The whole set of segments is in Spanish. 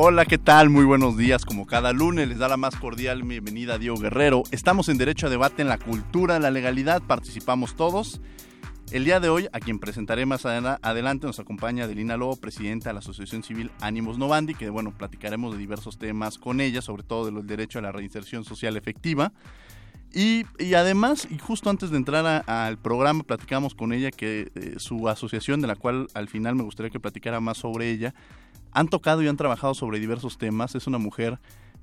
Hola, ¿qué tal? Muy buenos días. Como cada lunes les da la más cordial bienvenida a Diego Guerrero. Estamos en Derecho a Debate en la Cultura de la Legalidad. Participamos todos. El día de hoy, a quien presentaré más adelante, nos acompaña Adelina Lobo, presidenta de la Asociación Civil Ánimos Novandi, que bueno, platicaremos de diversos temas con ella, sobre todo del derecho a la reinserción social efectiva. Y, además, y justo antes de entrar al programa, platicamos con ella que eh, su asociación, de la cual al final me gustaría que platicara más sobre ella, han tocado y han trabajado sobre diversos temas. Es una mujer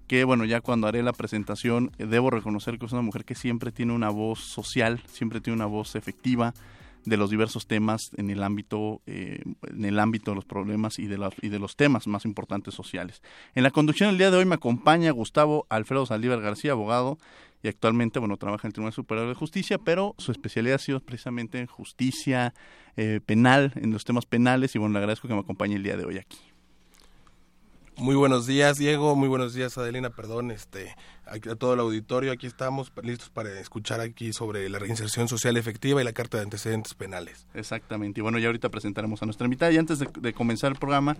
que, bueno, ya cuando haré la presentación, eh, debo reconocer que es una mujer que siempre tiene una voz social, siempre tiene una voz efectiva de los diversos temas en el ámbito eh, en el ámbito de los problemas y de los y de los temas más importantes sociales. En la conducción del día de hoy me acompaña Gustavo Alfredo Saldívar García, abogado y actualmente bueno trabaja en el Tribunal Superior de Justicia, pero su especialidad ha sido precisamente en justicia eh, penal, en los temas penales y bueno le agradezco que me acompañe el día de hoy aquí. Muy buenos días, Diego. Muy buenos días, Adelina. Perdón, este, a todo el auditorio. Aquí estamos listos para escuchar aquí sobre la reinserción social efectiva y la carta de antecedentes penales. Exactamente. Y bueno, ya ahorita presentaremos a nuestra invitada. Y antes de comenzar el programa,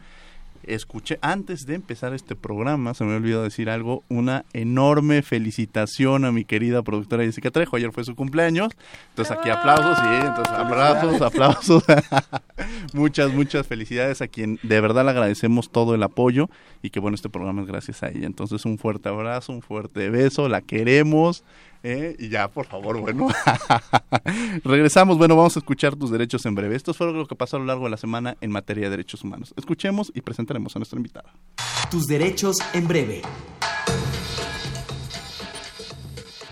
escuché antes de empezar este programa, se me olvidó decir algo, una enorme felicitación a mi querida productora Jessica Trejo. Ayer fue su cumpleaños, entonces aquí aplausos, y entonces aplausos, aplausos. muchas, muchas felicidades a quien de verdad le agradecemos todo el apoyo y que bueno, este programa es gracias a ella. Entonces un fuerte abrazo, un fuerte beso, la queremos. ¿Eh? Y ya, por favor, bueno. Regresamos, bueno, vamos a escuchar tus derechos en breve. Esto fue lo que pasó a lo largo de la semana en materia de derechos humanos. Escuchemos y presentaremos a nuestra invitada. Tus derechos en breve.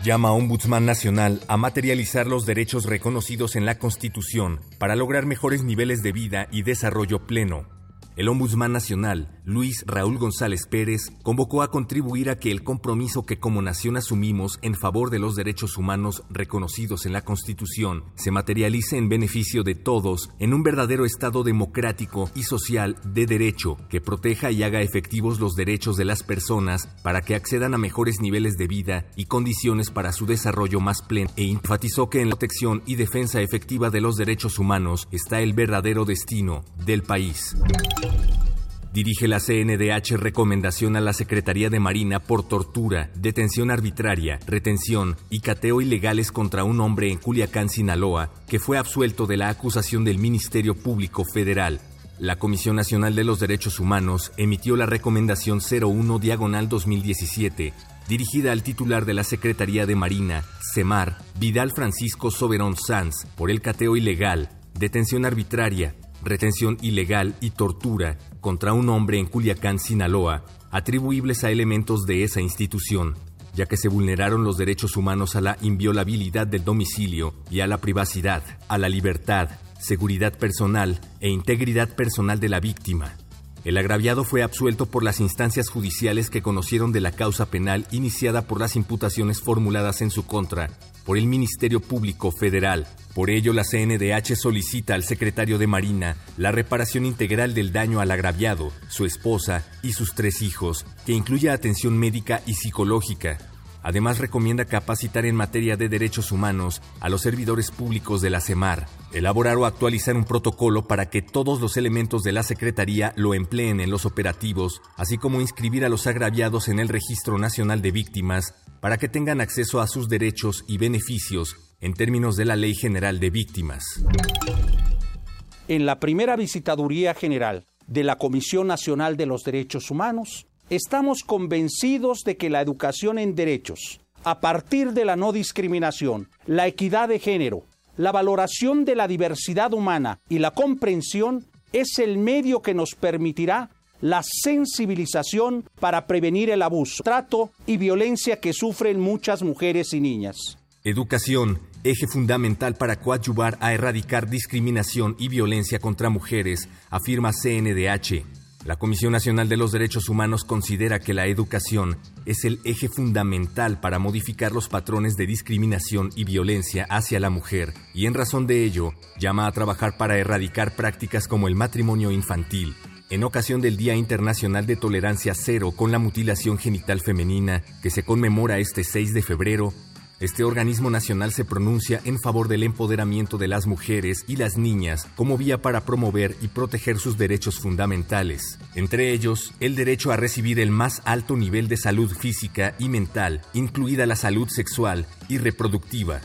Llama a Ombudsman Nacional a materializar los derechos reconocidos en la Constitución para lograr mejores niveles de vida y desarrollo pleno. El Ombudsman Nacional, Luis Raúl González Pérez, convocó a contribuir a que el compromiso que como nación asumimos en favor de los derechos humanos reconocidos en la Constitución se materialice en beneficio de todos en un verdadero Estado democrático y social de derecho que proteja y haga efectivos los derechos de las personas para que accedan a mejores niveles de vida y condiciones para su desarrollo más pleno e enfatizó que en la protección y defensa efectiva de los derechos humanos está el verdadero destino del país. Dirige la CNDH recomendación a la Secretaría de Marina por tortura, detención arbitraria, retención y cateo ilegales contra un hombre en Culiacán, Sinaloa, que fue absuelto de la acusación del Ministerio Público Federal. La Comisión Nacional de los Derechos Humanos emitió la recomendación 01 diagonal 2017 dirigida al titular de la Secretaría de Marina, CEMAR, Vidal Francisco Soberón Sanz, por el cateo ilegal, detención arbitraria, retención ilegal y tortura contra un hombre en Culiacán, Sinaloa, atribuibles a elementos de esa institución, ya que se vulneraron los derechos humanos a la inviolabilidad del domicilio y a la privacidad, a la libertad, seguridad personal e integridad personal de la víctima. El agraviado fue absuelto por las instancias judiciales que conocieron de la causa penal iniciada por las imputaciones formuladas en su contra por el Ministerio Público Federal. Por ello, la CNDH solicita al secretario de Marina la reparación integral del daño al agraviado, su esposa y sus tres hijos, que incluya atención médica y psicológica. Además, recomienda capacitar en materia de derechos humanos a los servidores públicos de la CEMAR, elaborar o actualizar un protocolo para que todos los elementos de la Secretaría lo empleen en los operativos, así como inscribir a los agraviados en el Registro Nacional de Víctimas para que tengan acceso a sus derechos y beneficios en términos de la Ley General de Víctimas. En la primera visitaduría general de la Comisión Nacional de los Derechos Humanos, estamos convencidos de que la educación en derechos, a partir de la no discriminación, la equidad de género, la valoración de la diversidad humana y la comprensión es el medio que nos permitirá la sensibilización para prevenir el abuso, trato y violencia que sufren muchas mujeres y niñas. Educación, eje fundamental para coadyuvar a erradicar discriminación y violencia contra mujeres, afirma CNDH. La Comisión Nacional de los Derechos Humanos considera que la educación es el eje fundamental para modificar los patrones de discriminación y violencia hacia la mujer y en razón de ello llama a trabajar para erradicar prácticas como el matrimonio infantil. En ocasión del Día Internacional de Tolerancia Cero con la Mutilación Genital Femenina, que se conmemora este 6 de febrero, este organismo nacional se pronuncia en favor del empoderamiento de las mujeres y las niñas como vía para promover y proteger sus derechos fundamentales, entre ellos el derecho a recibir el más alto nivel de salud física y mental, incluida la salud sexual y reproductiva.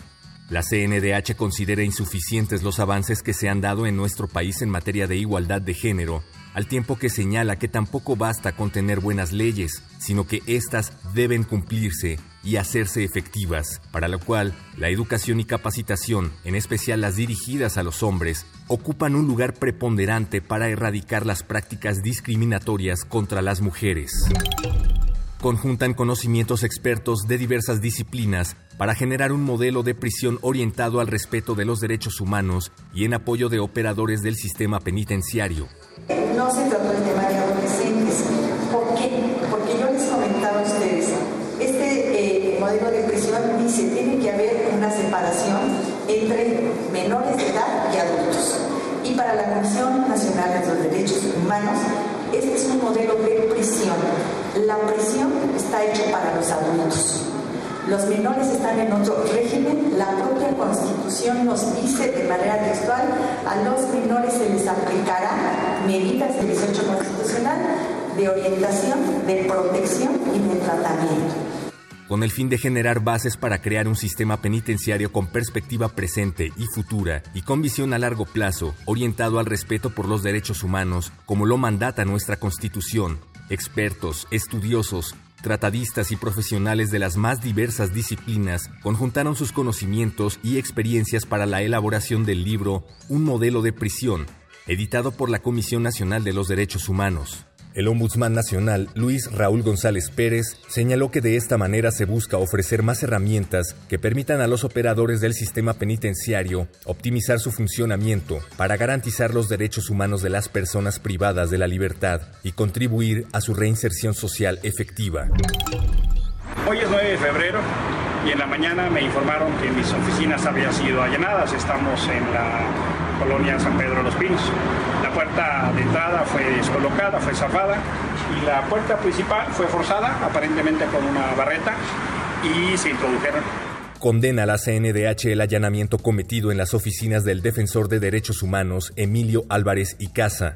La CNDH considera insuficientes los avances que se han dado en nuestro país en materia de igualdad de género al tiempo que señala que tampoco basta con tener buenas leyes, sino que éstas deben cumplirse y hacerse efectivas, para lo cual la educación y capacitación, en especial las dirigidas a los hombres, ocupan un lugar preponderante para erradicar las prácticas discriminatorias contra las mujeres. Conjuntan conocimientos expertos de diversas disciplinas para generar un modelo de prisión orientado al respeto de los derechos humanos y en apoyo de operadores del sistema penitenciario, no se trató el tema de adolescentes. ¿Por qué? Porque yo les comentaba a ustedes, este eh, modelo de prisión dice tiene que haber una separación entre menores de edad y adultos. Y para la Comisión Nacional de los Derechos Humanos, este es un modelo de prisión. La prisión está hecha para los adultos. Los menores están en otro régimen. La propia Constitución nos dice de manera textual, a los menores se les aplicará medidas del 18 constitucional de orientación, de protección y de tratamiento con el fin de generar bases para crear un sistema penitenciario con perspectiva presente y futura y con visión a largo plazo, orientado al respeto por los derechos humanos, como lo mandata nuestra Constitución. Expertos, estudiosos, Tratadistas y profesionales de las más diversas disciplinas conjuntaron sus conocimientos y experiencias para la elaboración del libro Un modelo de prisión, editado por la Comisión Nacional de los Derechos Humanos. El Ombudsman Nacional, Luis Raúl González Pérez, señaló que de esta manera se busca ofrecer más herramientas que permitan a los operadores del sistema penitenciario optimizar su funcionamiento para garantizar los derechos humanos de las personas privadas de la libertad y contribuir a su reinserción social efectiva. Hoy es 9 de febrero y en la mañana me informaron que mis oficinas habían sido allanadas. Estamos en la colonia San Pedro de los Pinos. La puerta de entrada fue descolocada, fue zafada y la puerta principal fue forzada, aparentemente con una barreta, y se introdujeron condena a la CNDH el allanamiento cometido en las oficinas del defensor de derechos humanos Emilio Álvarez y Casa.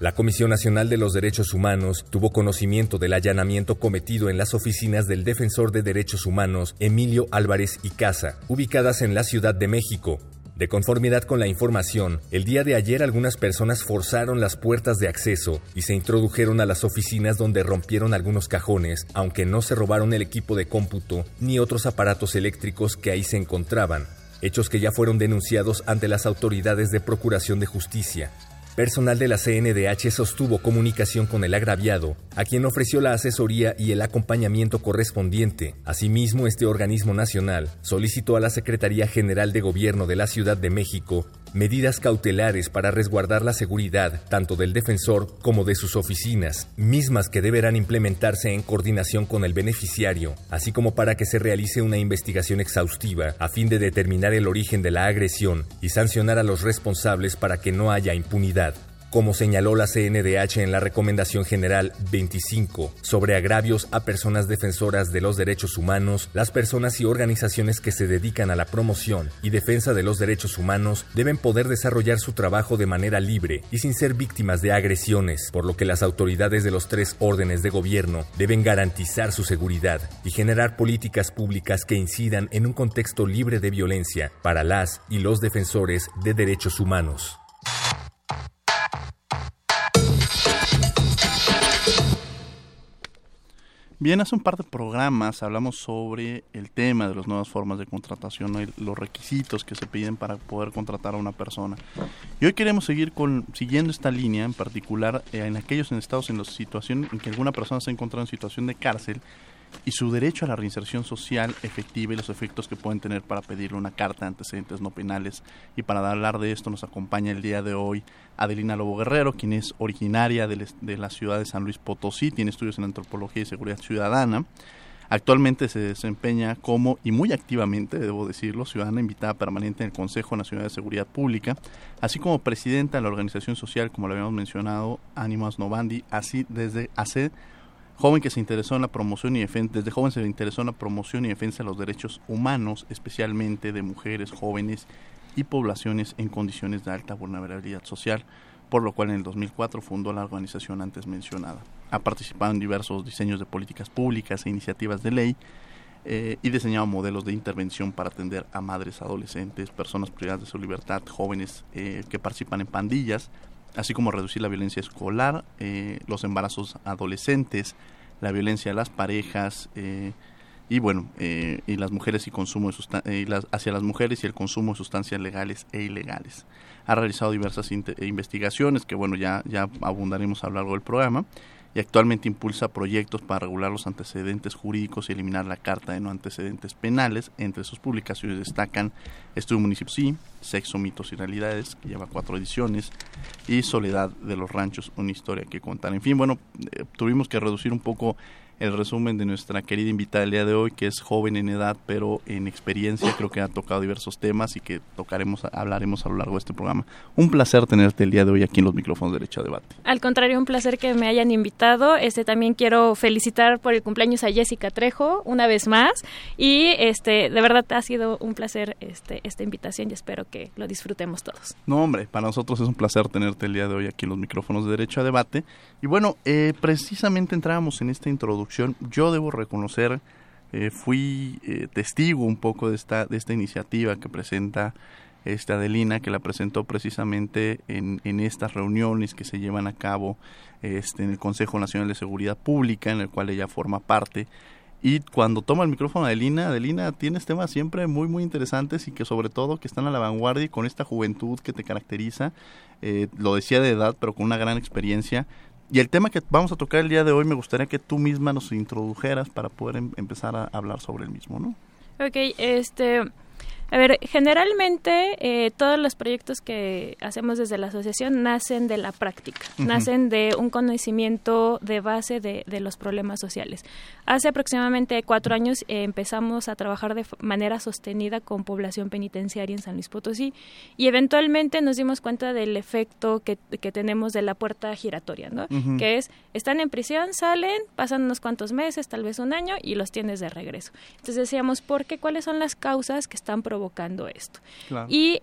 La Comisión Nacional de los Derechos Humanos tuvo conocimiento del allanamiento cometido en las oficinas del defensor de derechos humanos Emilio Álvarez y Casa, ubicadas en la Ciudad de México, de conformidad con la información, el día de ayer algunas personas forzaron las puertas de acceso y se introdujeron a las oficinas donde rompieron algunos cajones, aunque no se robaron el equipo de cómputo ni otros aparatos eléctricos que ahí se encontraban, hechos que ya fueron denunciados ante las autoridades de Procuración de Justicia. Personal de la CNDH sostuvo comunicación con el agraviado, a quien ofreció la asesoría y el acompañamiento correspondiente. Asimismo, este organismo nacional solicitó a la Secretaría General de Gobierno de la Ciudad de México medidas cautelares para resguardar la seguridad tanto del defensor como de sus oficinas, mismas que deberán implementarse en coordinación con el beneficiario, así como para que se realice una investigación exhaustiva a fin de determinar el origen de la agresión y sancionar a los responsables para que no haya impunidad como señaló la CNDH en la Recomendación General 25 sobre agravios a personas defensoras de los derechos humanos, las personas y organizaciones que se dedican a la promoción y defensa de los derechos humanos deben poder desarrollar su trabajo de manera libre y sin ser víctimas de agresiones, por lo que las autoridades de los tres órdenes de gobierno deben garantizar su seguridad y generar políticas públicas que incidan en un contexto libre de violencia para las y los defensores de derechos humanos. Bien, hace un par de programas hablamos sobre el tema de las nuevas formas de contratación los requisitos que se piden para poder contratar a una persona. Y hoy queremos seguir siguiendo esta línea, en particular eh, en aquellos estados en la situación en que alguna persona se ha encontrado en situación de cárcel y su derecho a la reinserción social efectiva y los efectos que pueden tener para pedirle una carta de antecedentes no penales. Y para hablar de esto nos acompaña el día de hoy Adelina Lobo Guerrero, quien es originaria de, la ciudad de San Luis Potosí, tiene estudios en antropología y seguridad ciudadana. Actualmente se desempeña como, y muy activamente, debo decirlo, ciudadana invitada permanente en el Consejo Nacional de Seguridad Pública, así como presidenta de la organización social, como lo habíamos mencionado, Animas Novandi, así desde hace joven que se interesó en la promoción y defensa, desde joven se interesó en la promoción y defensa de los derechos humanos, especialmente de mujeres, jóvenes y poblaciones en condiciones de alta vulnerabilidad social, por lo cual en el 2004 fundó la organización antes mencionada. Ha participado en diversos diseños de políticas públicas e iniciativas de ley eh, y diseñado modelos de intervención para atender a madres, adolescentes, personas privadas de su libertad, jóvenes eh, que participan en pandillas, así como reducir la violencia escolar, eh, los embarazos adolescentes, la violencia a las parejas eh, y bueno, eh, y las mujeres y consumo de las, hacia las mujeres y el consumo de sustancias legales e ilegales. Ha realizado diversas investigaciones que bueno, ya, ya abundaremos a lo largo del programa actualmente impulsa proyectos para regular los antecedentes jurídicos y eliminar la carta de no antecedentes penales. Entre sus publicaciones destacan Estudio Municipio Sí, Sexo, Mitos y Realidades, que lleva cuatro ediciones, y Soledad de los Ranchos, una historia que contar. En fin, bueno, eh, tuvimos que reducir un poco el resumen de nuestra querida invitada del día de hoy, que es joven en edad, pero en experiencia, creo que ha tocado diversos temas y que tocaremos, hablaremos a lo largo de este programa. Un placer tenerte el día de hoy aquí en los micrófonos de Derecho a Debate. Al contrario, un placer que me hayan invitado. Este también quiero felicitar por el cumpleaños a Jessica Trejo una vez más y este de verdad ha sido un placer este esta invitación y espero que lo disfrutemos todos. No, hombre, para nosotros es un placer tenerte el día de hoy aquí en los micrófonos de Derecho a Debate. Y bueno, eh, precisamente entrábamos en esta introducción yo debo reconocer, eh, fui eh, testigo un poco de esta, de esta iniciativa que presenta esta Adelina, que la presentó precisamente en, en estas reuniones que se llevan a cabo este, en el Consejo Nacional de Seguridad Pública, en el cual ella forma parte. Y cuando toma el micrófono Adelina, Adelina tienes temas siempre muy, muy interesantes y que sobre todo que están a la vanguardia y con esta juventud que te caracteriza, eh, lo decía de edad, pero con una gran experiencia, y el tema que vamos a tocar el día de hoy me gustaría que tú misma nos introdujeras para poder em, empezar a hablar sobre el mismo, ¿no? Ok, este, a ver, generalmente eh, todos los proyectos que hacemos desde la asociación nacen de la práctica, nacen de un conocimiento de base de, los problemas sociales. Hace aproximadamente cuatro años eh, empezamos a trabajar de manera sostenida con población penitenciaria en San Luis Potosí y eventualmente nos dimos cuenta del efecto que, tenemos de la puerta giratoria, ¿no? Que es, están en prisión, salen, pasan unos cuantos meses, tal vez un año y los tienes de regreso. Entonces decíamos, ¿por qué? ¿Cuáles son las causas que están provocando esto. Y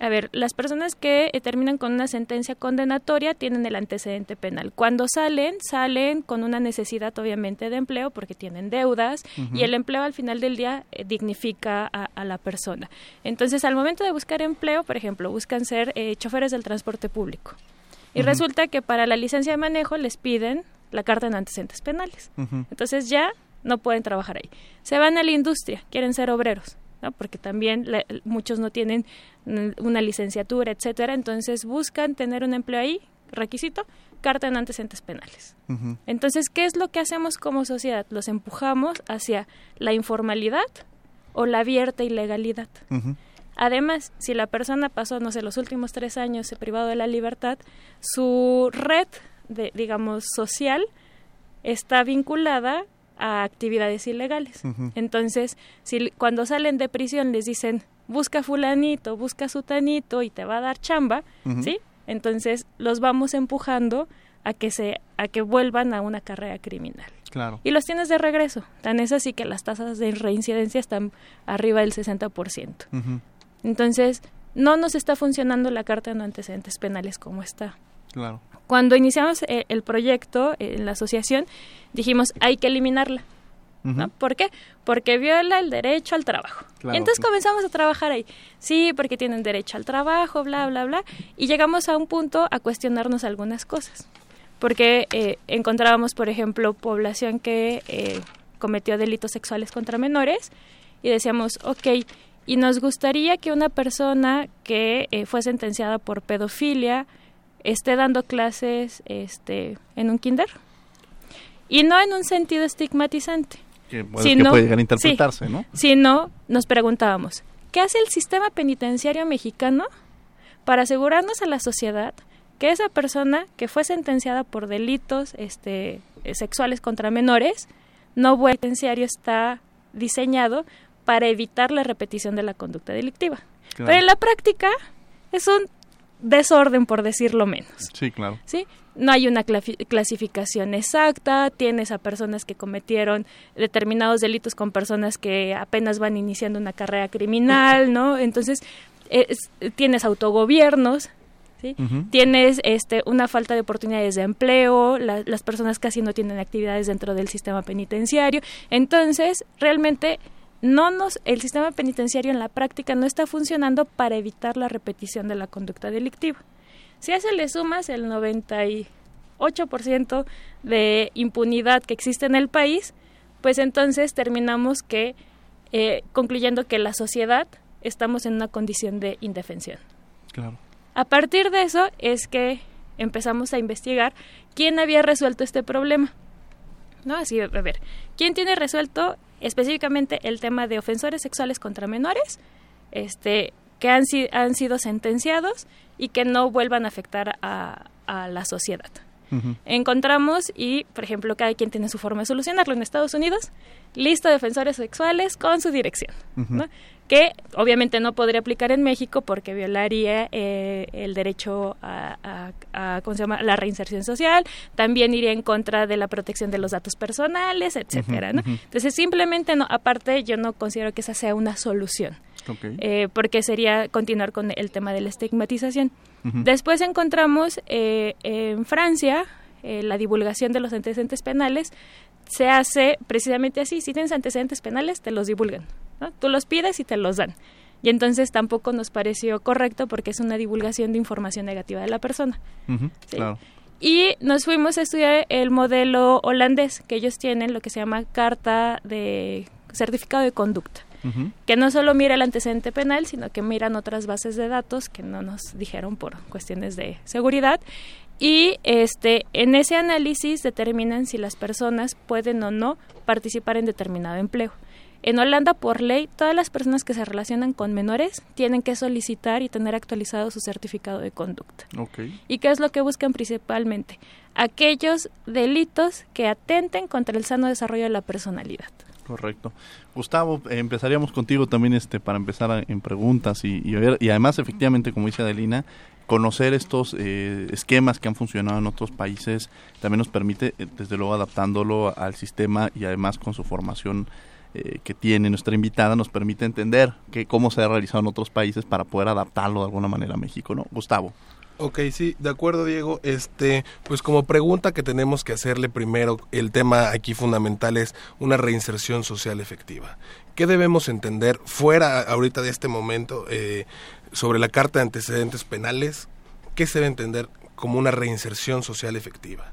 a ver, las personas que eh, terminan con una sentencia condenatoria tienen el antecedente penal. Cuando salen, salen con una necesidad obviamente de empleo porque tienen deudas y el empleo al final del día eh, dignifica a, la persona. Entonces, al momento de buscar empleo, por ejemplo, buscan ser eh, choferes del transporte público. Y resulta que para la licencia de manejo les piden la carta de antecedentes penales. Entonces ya no pueden trabajar ahí. Se van a la industria, quieren ser obreros porque también muchos no tienen una licenciatura, etcétera, entonces buscan tener un empleo ahí, requisito, carta en antecedentes penales. Entonces, ¿qué es lo que hacemos como sociedad? Los empujamos hacia la informalidad o la abierta ilegalidad. Además, si la persona pasó, no sé, los últimos tres años privado de la libertad, su red, de, digamos, social está vinculada a actividades ilegales. Entonces, si cuando salen de prisión les dicen, busca fulanito, busca sutanito y te va a dar chamba, ¿sí? Entonces, los vamos empujando a que se a que vuelvan a una carrera criminal. Claro. Y los tienes de regreso. Tan es así que las tasas de reincidencia están arriba del 60%. Entonces, no nos está funcionando la carta de no antecedentes penales como está. Claro. Cuando iniciamos eh, el proyecto eh, en la asociación, dijimos, hay que eliminarla. ¿no? ¿Por qué? Porque viola el derecho al trabajo. y entonces comenzamos a trabajar ahí. Sí, porque tienen derecho al trabajo, bla, bla, bla. Y llegamos a un punto a cuestionarnos algunas cosas. Porque eh, encontrábamos, por ejemplo, población que cometió delitos sexuales contra menores y decíamos, ok, y nos gustaría que una persona que fue sentenciada por pedofilia, esté dando clases este, en un kinder. Y no en un sentido estigmatizante, que, puede, llegar a interpretarse, ¿no? Si no, nos preguntábamos, ¿qué hace el sistema penitenciario mexicano para asegurarnos a la sociedad que esa persona que fue sentenciada por delitos este, sexuales contra menores, no vuelve penitenciario está diseñado para evitar la repetición de la conducta delictiva. Pero en la práctica es un desorden, por decirlo menos. Sí, claro. ¿Sí? No hay una clasificación exacta, tienes a personas que cometieron determinados delitos con personas que apenas van iniciando una carrera criminal, ¿no? Entonces, tienes autogobiernos, ¿sí? Tienes este, una falta de oportunidades de empleo, las personas casi no tienen actividades dentro del sistema penitenciario. Entonces, realmente no nos, el sistema penitenciario en la práctica no está funcionando para evitar la repetición de la conducta delictiva. Si a eso le sumas el 98% de impunidad que existe en el país, pues entonces terminamos que eh, concluyendo que la sociedad estamos en una condición de indefensión. Claro. A partir de eso es que empezamos a investigar quién había resuelto este problema. ¿No? Así, a ver, ¿quién tiene resuelto específicamente el tema de ofensores sexuales contra menores, este, que han, han sido sentenciados y que no vuelvan a afectar a, la sociedad. Encontramos, y por ejemplo, cada quien tiene su forma de solucionarlo en Estados Unidos, lista de ofensores sexuales con su dirección que obviamente no podría aplicar en México porque violaría eh, el derecho a, ¿cómo se llama? la reinserción social, también iría en contra de la protección de los datos personales, etcétera, ¿no? Entonces simplemente no, aparte yo no considero que esa sea una solución. Eh, porque sería continuar con el tema de la estigmatización. Después encontramos eh, en Francia la divulgación de los antecedentes penales se hace precisamente así. Si tienes antecedentes penales, te los divulgan. Tú los pides y te los dan. Y entonces tampoco nos pareció correcto porque es una divulgación de información negativa de la persona. Y nos fuimos a estudiar el modelo holandés, que ellos tienen lo que se llama carta de certificado de conducta, que no solo mira el antecedente penal, sino que miran otras bases de datos que no nos dijeron por cuestiones de seguridad. Y este, en ese análisis determinan si las personas pueden o no participar en determinado empleo. En Holanda, por ley, todas las personas que se relacionan con menores tienen que solicitar y tener actualizado su certificado de conducta. ¿Y qué es lo que buscan principalmente? Aquellos delitos que atenten contra el sano desarrollo de la personalidad. Correcto. Gustavo, eh, empezaríamos contigo también este para empezar en preguntas y, y, y además efectivamente, como dice Adelina, conocer estos eh, esquemas que han funcionado en otros países también nos permite, eh, desde luego, adaptándolo al sistema y además con su formación eh, que tiene nuestra invitada nos permite entender que cómo se ha realizado en otros países para poder adaptarlo de alguna manera a México, ¿no? Gustavo. Ok, sí, de acuerdo, Diego. Este, pues como pregunta que tenemos que hacerle primero, el tema aquí fundamental es una reinserción social efectiva. ¿Qué debemos entender fuera ahorita de este momento eh, sobre la Carta de Antecedentes Penales? ¿Qué se debe entender como una reinserción social efectiva?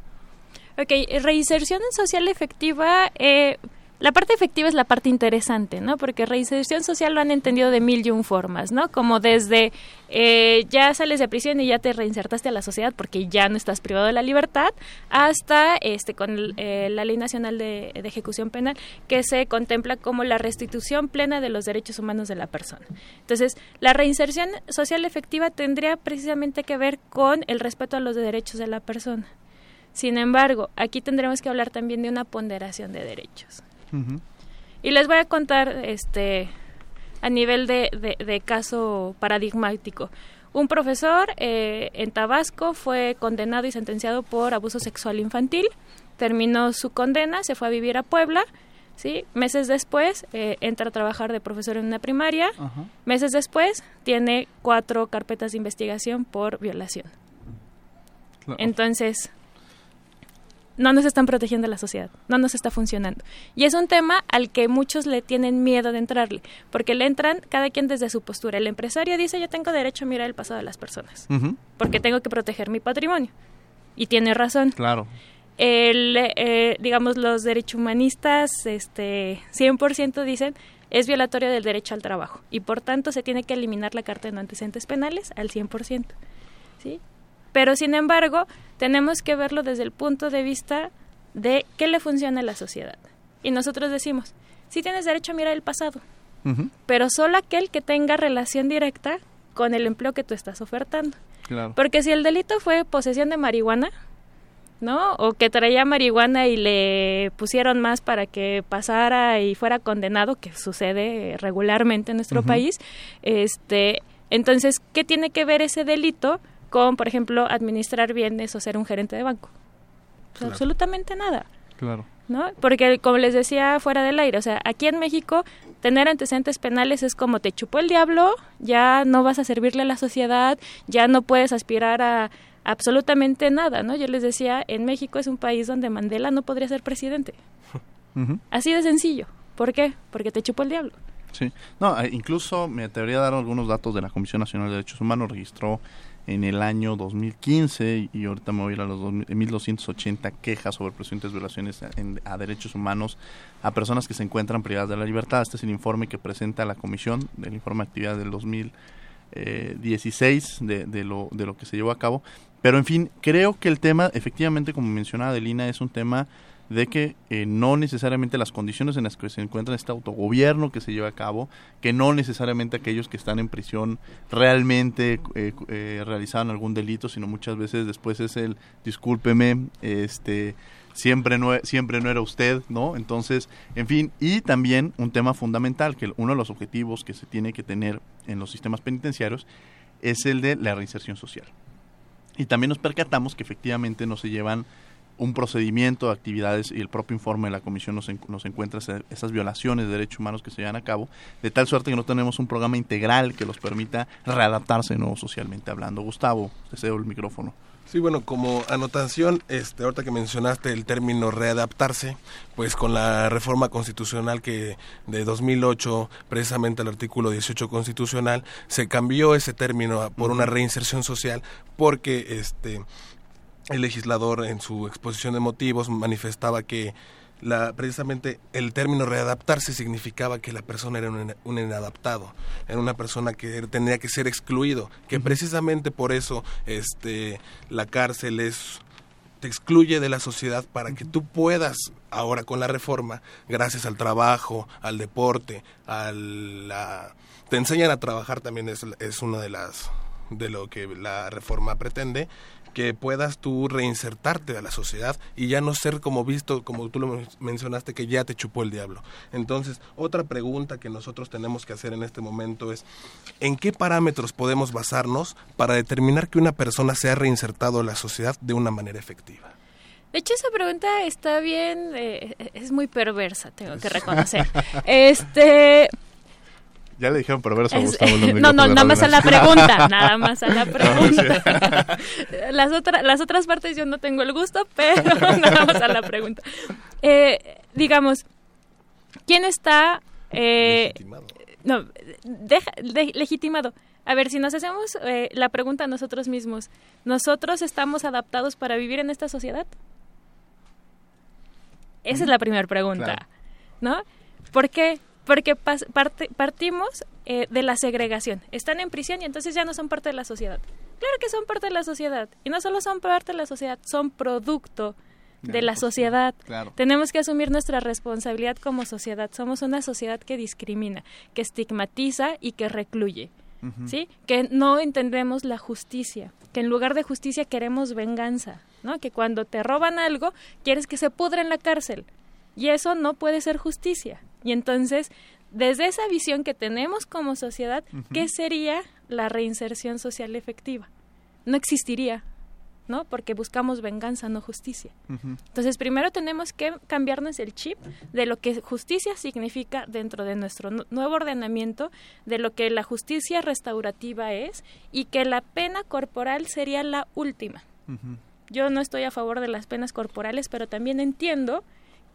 Ok, reinserción social efectiva, eh, la parte efectiva es la parte interesante, ¿no? Porque reinserción social lo han entendido de mil y un formas, ¿no? Como desde eh, ya sales de prisión y ya te reinsertaste a la sociedad porque ya no estás privado de la libertad, hasta este con eh, la Ley Nacional de, Ejecución Penal que se contempla como la restitución plena de los derechos humanos de la persona. Entonces, la reinserción social efectiva tendría precisamente que ver con el respeto a los derechos de la persona. Sin embargo, aquí tendremos que hablar también de una ponderación de derechos. Y les voy a contar este a nivel de, de, caso paradigmático. Un profesor eh, en Tabasco fue condenado y sentenciado por abuso sexual infantil. Terminó su condena, se fue a vivir a Puebla. ¿sí? Meses después eh, entra a trabajar de profesor en una primaria. Meses después tiene cuatro carpetas de investigación por violación. Entonces, no nos están protegiendo la sociedad, no nos está funcionando. Y es un tema al que muchos le tienen miedo de entrarle, porque le entran cada quien desde su postura. El empresario dice, yo tengo derecho a mirar el pasado de las personas, porque tengo que proteger mi patrimonio. Y tiene razón. Claro. El, eh, digamos, los derecho humanistas, este, 100% dicen, es violatorio del derecho al trabajo. Y por tanto se tiene que eliminar la carta de no antecedentes penales al 100%. ¿Sí? Pero sin embargo, tenemos que verlo desde el punto de vista de qué le funciona a la sociedad. Y nosotros decimos, sí tienes derecho a mirar el pasado, pero solo aquel que tenga relación directa con el empleo que tú estás ofertando. Porque si el delito fue posesión de marihuana, ¿no? O que traía marihuana y le pusieron más para que pasara y fuera condenado, que sucede regularmente en nuestro país, este, entonces, ¿qué tiene que ver ese delito con, por ejemplo, administrar bienes o ser un gerente de banco? Pues absolutamente nada. Claro. ¿No? Porque, como les decía fuera del aire, o sea, aquí en México tener antecedentes penales es como te chupó el diablo, ya no vas a servirle a la sociedad, ya no puedes aspirar a absolutamente nada, ¿no? Yo les decía, en México es un país donde Mandela no podría ser presidente. Así de sencillo. ¿Por qué? Porque te chupó el diablo. Sí, no, eh, incluso me atrevería a dar algunos datos de la Comisión Nacional de Derechos Humanos. Registró en el año 2015 y ahorita me voy a ir a los 1280 quejas sobre presuntas violaciones a, derechos humanos a personas que se encuentran privadas de la libertad. Este es el informe que presenta la Comisión del informe de actividad del 2016 de, de, lo, de lo que se llevó a cabo. Pero en fin, creo que el tema, efectivamente, como mencionaba Adelina, es un tema de que eh, no necesariamente las condiciones en las que se encuentra este autogobierno que se lleva a cabo, que no necesariamente aquellos que están en prisión realmente eh, eh, realizaron algún delito, sino muchas veces después es el discúlpeme, este siempre no siempre no era usted, ¿no? Entonces, en fin, y también un tema fundamental que uno de los objetivos que se tiene que tener en los sistemas penitenciarios es el de la reinserción social. Y también nos percatamos que efectivamente no se llevan un procedimiento de actividades y el propio informe de la comisión nos, nos encuentra esas violaciones de derechos humanos que se llevan a cabo, de tal suerte que no tenemos un programa integral que los permita readaptarse nuevo socialmente hablando. Gustavo, te cedo el micrófono. Sí, bueno, como anotación, este, ahorita que mencionaste el término readaptarse, pues con la reforma constitucional que de 2008, precisamente el artículo 18 constitucional, se cambió ese término por una reinserción social porque este el legislador en su exposición de motivos manifestaba que la, precisamente el término readaptarse significaba que la persona era un, inadaptado, era una persona que tenía que ser excluido, que precisamente por eso este, la cárcel es te excluye de la sociedad para que tú puedas ahora con la reforma, gracias al trabajo, al deporte, a la te enseñan a trabajar también es, es una de las de lo que la reforma pretende que puedas tú reinsertarte a la sociedad y ya no ser como visto, como tú lo mencionaste, que ya te chupó el diablo. Entonces, otra pregunta que nosotros tenemos que hacer en este momento es, ¿en qué parámetros podemos basarnos para determinar que una persona sea reinsertado a la sociedad de una manera efectiva? De hecho, esa pregunta está bien, eh, es muy perversa, tengo que reconocer. este, ya le dijeron perverso a Gustavo. no, no, nada más a la pregunta, nada más a la pregunta. las, otras las otras partes yo no tengo el gusto, pero nada más a la pregunta. Eh, digamos, ¿quién está... Eh, legitimado. No, legitimado. A ver, si nos hacemos eh, la pregunta a nosotros mismos, ¿nosotros estamos adaptados para vivir en esta sociedad? Esa es la primera pregunta, ¿no? ¿Por qué? Porque partimos eh, de la segregación. Están en prisión y entonces ya no son parte de la sociedad. Claro que son parte de la sociedad. Y no solo son parte de la sociedad, son producto de la sociedad. Tenemos que asumir nuestra responsabilidad como sociedad. Somos una sociedad que discrimina, que estigmatiza y que recluye. ¿Sí? Que no entendemos la justicia, que en lugar de justicia queremos venganza, ¿no? Que cuando te roban algo, quieres que se pudra en la cárcel. Y eso no puede ser justicia. Y entonces, desde esa visión que tenemos como sociedad, ¿qué sería la reinserción social efectiva? No existiría, ¿no? Porque buscamos venganza, no justicia. Entonces, primero tenemos que cambiarnos el chip de lo que justicia significa dentro de nuestro nuevo ordenamiento, de lo que la justicia restaurativa es y que la pena corporal sería la última. Yo no estoy a favor de las penas corporales, pero también entiendo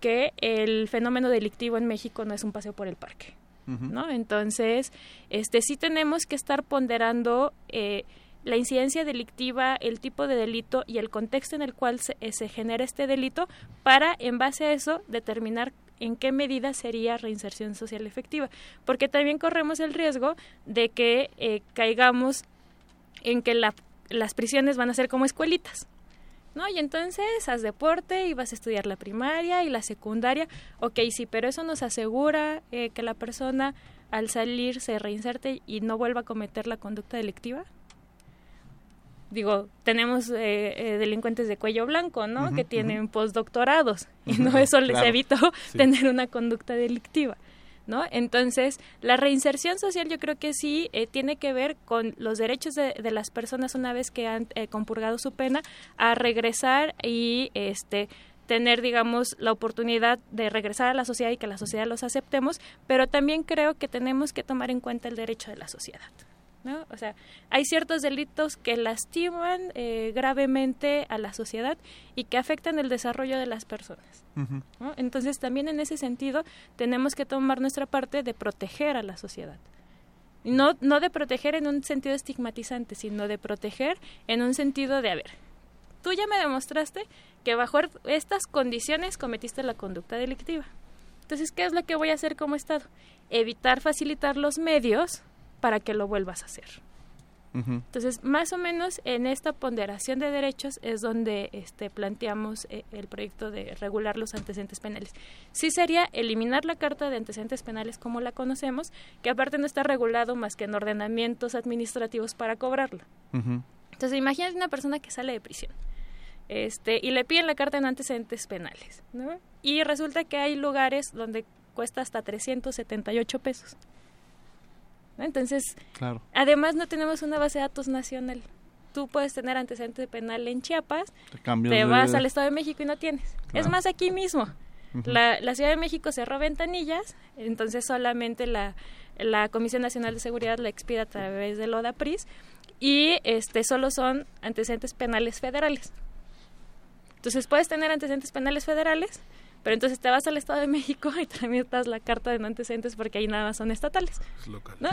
que el fenómeno delictivo en México no es un paseo por el parque. ¿no? Entonces, este, sí tenemos que estar ponderando eh, la incidencia delictiva, el tipo de delito y el contexto en el cual se, eh, se, genera este delito para, en base a eso, determinar en qué medida sería reinserción social efectiva. Porque también corremos el riesgo de que eh, caigamos en que las prisiones van a ser como escuelitas ¿no? Y entonces haz deporte y vas a estudiar la primaria y la secundaria. Ok, sí, pero eso nos asegura eh, que la persona al salir se reinserte y no vuelva a cometer la conducta delictiva. Digo, tenemos eh, eh, delincuentes de cuello blanco, ¿no? que tienen postdoctorados y no eso les evitó tener una conducta delictiva. ¿No? Entonces, la reinserción social yo creo que sí eh, tiene que ver con los derechos de, las personas una vez que han eh, compurgado su pena a regresar y este tener, digamos, la oportunidad de regresar a la sociedad y que la sociedad los aceptemos, pero también creo que tenemos que tomar en cuenta el derecho de la sociedad. ¿No? O sea, hay ciertos delitos que lastiman eh, gravemente a la sociedad y que afectan el desarrollo de las personas. Entonces, también en ese sentido, tenemos que tomar nuestra parte de proteger a la sociedad. No, no de proteger en un sentido estigmatizante, sino de proteger en un sentido de, a ver, tú ya me demostraste que bajo estas condiciones cometiste la conducta delictiva. Entonces, ¿qué es lo que voy a hacer como Estado? Evitar facilitar los medios para que lo vuelvas a hacer. Entonces, más o menos en esta ponderación de derechos es donde este, planteamos eh, el proyecto de regular los antecedentes penales. Sí sería eliminar la carta de antecedentes penales como la conocemos, que aparte no está regulado más que en ordenamientos administrativos para cobrarla. Entonces, imagínate una persona que sale de prisión este, y le piden la carta de antecedentes penales, ¿no? Y resulta que hay lugares donde cuesta hasta 378 pesos. Entonces, además no tenemos una base de datos nacional. Tú puedes tener antecedente penal en Chiapas, te, vas al Estado de México y no tienes. Es más, aquí mismo. la, Ciudad de México cerró ventanillas, entonces solamente la, la Comisión Nacional de Seguridad la expide a través del ODAPRIS y este solo son antecedentes penales federales. Entonces puedes tener antecedentes penales federales, pero entonces te vas al Estado de México y tramitas la carta de no antecedentes porque ahí nada más son estatales.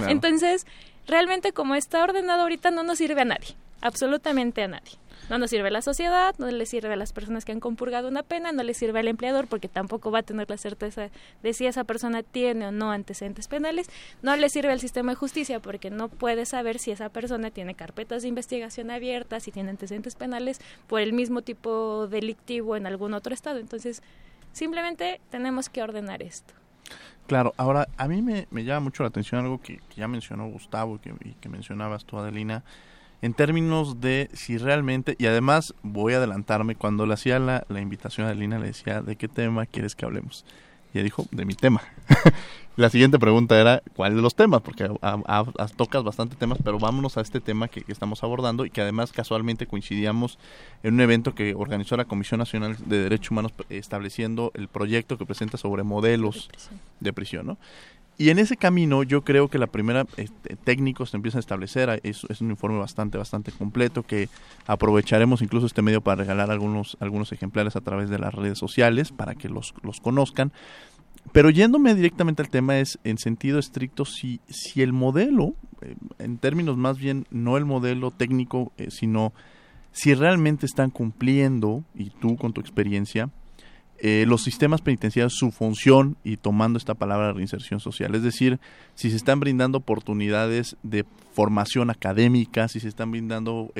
Entonces, realmente como está ordenado ahorita no nos sirve a nadie, absolutamente a nadie. No nos sirve a la sociedad, no le sirve a las personas que han compurgado una pena, no le sirve al empleador porque tampoco va a tener la certeza de si esa persona tiene o no antecedentes penales, no le sirve al sistema de justicia porque no puede saber si esa persona tiene carpetas de investigación abiertas, si tiene antecedentes penales por el mismo tipo delictivo en algún otro estado. Entonces, Simplemente tenemos que ordenar esto. Claro, ahora a mí me, llama mucho la atención algo que, ya mencionó Gustavo y que, y que mencionabas tú, Adelina, en términos de si realmente, y además voy a adelantarme, cuando le hacía la, la invitación a Adelina le decía, ¿de qué tema quieres que hablemos? Y ella dijo, de mi tema. La siguiente pregunta era, ¿cuál de los temas? Porque tocas bastante temas, pero vámonos a este tema que, estamos abordando y que además casualmente coincidíamos en un evento que organizó la Comisión Nacional de Derechos Humanos estableciendo el proyecto que presenta sobre modelos de prisión, ¿no? Y en ese camino yo creo que la primera este, técnicos se empiezan a establecer, es, un informe bastante, bastante completo que aprovecharemos incluso este medio para regalar algunos, algunos ejemplares a través de las redes sociales para que los, los conozcan. Pero yéndome directamente al tema es, en sentido estricto, si, si el modelo, eh, en términos más bien no el modelo técnico, eh, sino si realmente están cumpliendo, y tú con tu experiencia, eh, los sistemas penitenciarios su función y tomando esta palabra reinserción social, es decir, si se están brindando oportunidades de formación académica, si se están brindando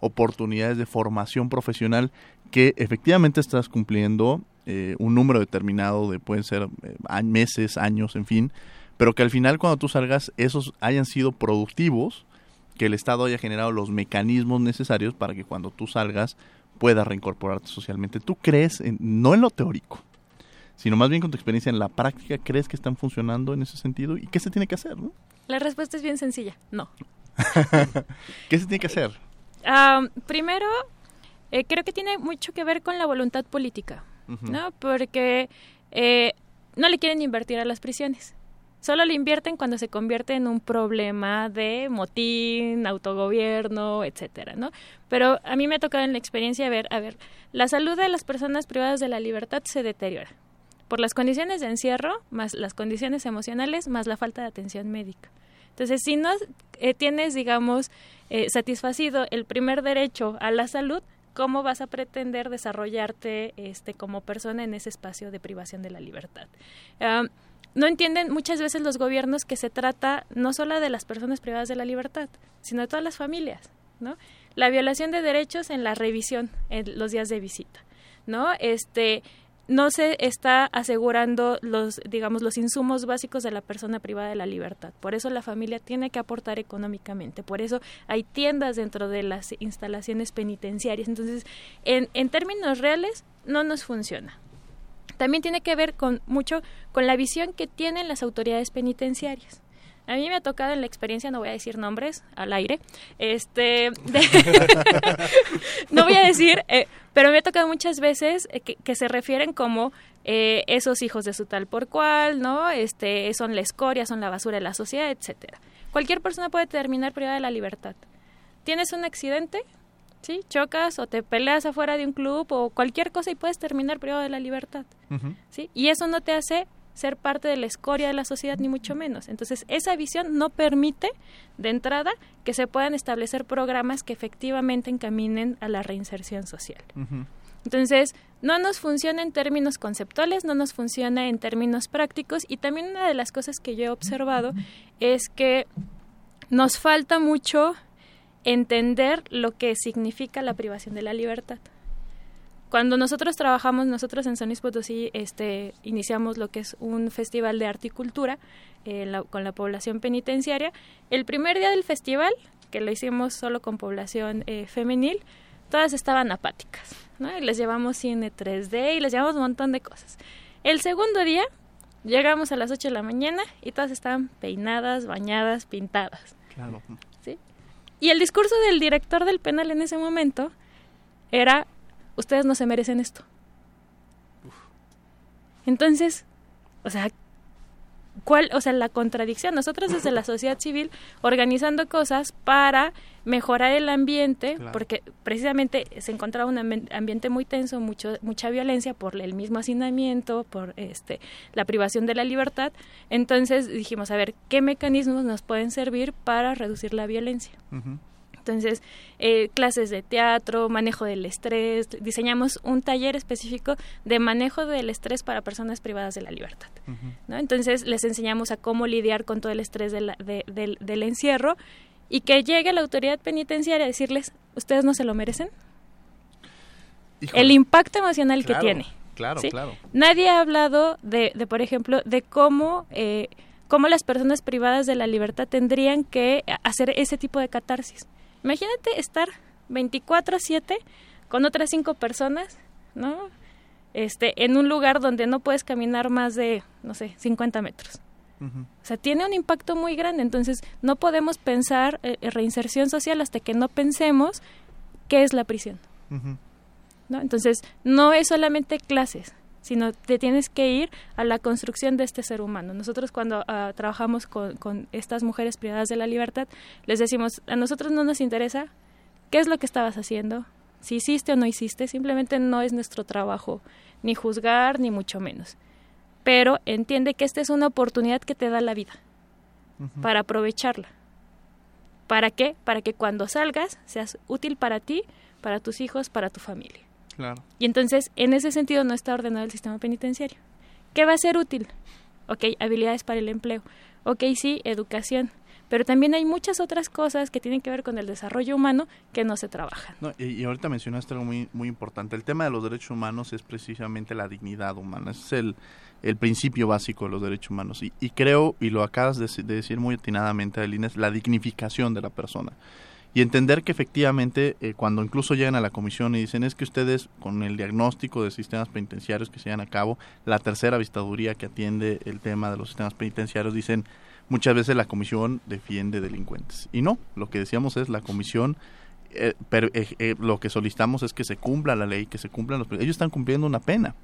oportunidades de formación profesional que efectivamente estás cumpliendo eh, un número determinado de pueden ser eh, meses, años, en fin, pero que al final cuando tú salgas esos hayan sido productivos, que el Estado haya generado los mecanismos necesarios para que cuando tú salgas puedas reincorporarte socialmente. ¿Tú crees, no en lo teórico, sino más bien con tu experiencia en la práctica, crees que están funcionando en ese sentido? ¿Y qué se tiene que hacer? No? La respuesta es bien sencilla, no. ¿Qué se tiene que hacer? Primero, eh, creo que tiene mucho que ver con la voluntad política. ¿no? Porque eh, no le quieren invertir a las prisiones. Solo le invierten cuando se convierte en un problema de motín, autogobierno, etcétera, ¿no? Pero a mí me ha tocado en la experiencia ver, a ver, la salud de las personas privadas de la libertad se deteriora por las condiciones de encierro, más las condiciones emocionales, más la falta de atención médica. Entonces, si no eh, tienes, digamos, eh, satisfacido el primer derecho a la salud, cómo vas a pretender desarrollarte este, como persona en ese espacio de privación de la libertad. No entienden muchas veces los gobiernos que se trata no solo de las personas privadas de la libertad, sino de todas las familias, ¿no? la violación de derechos en la revisión en los días de visita, ¿no? Este no se está asegurando los digamos los insumos básicos de la persona privada de la libertad. Por eso la familia tiene que aportar económicamente. Por eso hay tiendas dentro de las instalaciones penitenciarias. Entonces, en, en términos reales no nos funciona. También tiene que ver con mucho con la visión que tienen las autoridades penitenciarias. A mí me ha tocado en la experiencia, no voy a decir nombres al aire, este, no voy a decir, eh, pero me ha tocado muchas veces eh, que, se refieren como eh, esos hijos de su tal por cual, ¿no? Este, son la escoria, son la basura de la sociedad, etcétera. Cualquier persona puede terminar privada de la libertad. Tienes un accidente, ¿sí? Chocas o te peleas afuera de un club o cualquier cosa y puedes terminar privado de la libertad, ¿sí? Y eso no te hace ser parte de la escoria de la sociedad, ni mucho menos. Entonces, esa visión no permite, de entrada, que se puedan establecer programas que efectivamente encaminen a la reinserción social. Entonces, no nos funciona en términos conceptuales, no nos funciona en términos prácticos y también una de las cosas que yo he observado es que nos falta mucho entender lo que significa la privación de la libertad. Cuando nosotros trabajamos, nosotros en San Luis Potosí este, iniciamos lo que es un festival de arte y cultura eh, con la población penitenciaria. El primer día del festival, que lo hicimos solo con población eh, femenil, todas estaban apáticas, ¿no? Y les llevamos cine 3D y les llevamos un montón de cosas. El segundo día, llegamos a las 8 de la mañana y todas estaban peinadas, bañadas, pintadas. Claro. Y el discurso del director del penal en ese momento era ustedes no se merecen esto. Entonces, o sea, ¿cuál, o sea, la contradicción? Nosotros desde la sociedad civil organizando cosas para mejorar el ambiente, porque precisamente se encontraba un ambiente muy tenso, mucho, mucha violencia por el mismo hacinamiento, por este, la privación de la libertad. Entonces dijimos, a ver, ¿qué mecanismos nos pueden servir para reducir la violencia? Entonces, eh, clases de teatro, manejo del estrés, diseñamos un taller específico de manejo del estrés para personas privadas de la libertad. ¿no? Entonces, les enseñamos a cómo lidiar con todo el estrés del, del, encierro y que llegue la autoridad penitenciaria a decirles, ¿ustedes no se lo merecen? El impacto emocional que tiene. Claro, claro. Nadie ha hablado de, de por ejemplo, de cómo... Eh, cómo las personas privadas de la libertad tendrían que hacer ese tipo de catarsis. Imagínate estar 24/7 con otras cinco personas, ¿no? Este, en un lugar donde no puedes caminar más de, no sé, 50 metros. O sea, tiene un impacto muy grande. Entonces, no podemos pensar eh, reinserción social hasta que no pensemos qué es la prisión. ¿no? Entonces, no es solamente clases, sino te tienes que ir a la construcción de este ser humano. Nosotros cuando ah, trabajamos con, estas mujeres privadas de la libertad, les decimos, a nosotros no nos interesa qué es lo que estabas haciendo, si hiciste o no hiciste, simplemente no es nuestro trabajo ni juzgar, ni mucho menos. Pero entiende que esta es una oportunidad que te da la vida para aprovecharla. ¿Para qué? Para que cuando salgas seas útil para ti, para tus hijos, para tu familia. Y entonces, en ese sentido, no está ordenado el sistema penitenciario. ¿Qué va a ser útil? Ok, habilidades para el empleo. Ok, sí, educación. Pero también hay muchas otras cosas que tienen que ver con el desarrollo humano que no se trabajan. y, ahorita mencionaste algo muy, muy importante. El tema de los derechos humanos es precisamente la dignidad humana. Ese es el, el principio básico de los derechos humanos. Y, y creo, y lo acabas de, decir muy atinadamente, Adelina, es la dignificación de la persona y entender que efectivamente eh, cuando incluso llegan a la comisión y dicen es que ustedes con el diagnóstico de sistemas penitenciarios que se llevan a cabo, la tercera vistaduría que atiende el tema de los sistemas penitenciarios dicen muchas veces la comisión defiende delincuentes y no, lo que decíamos es la comisión eh, pero, eh, lo que solicitamos es que se cumpla la ley, que se cumplan los ellos están cumpliendo una pena.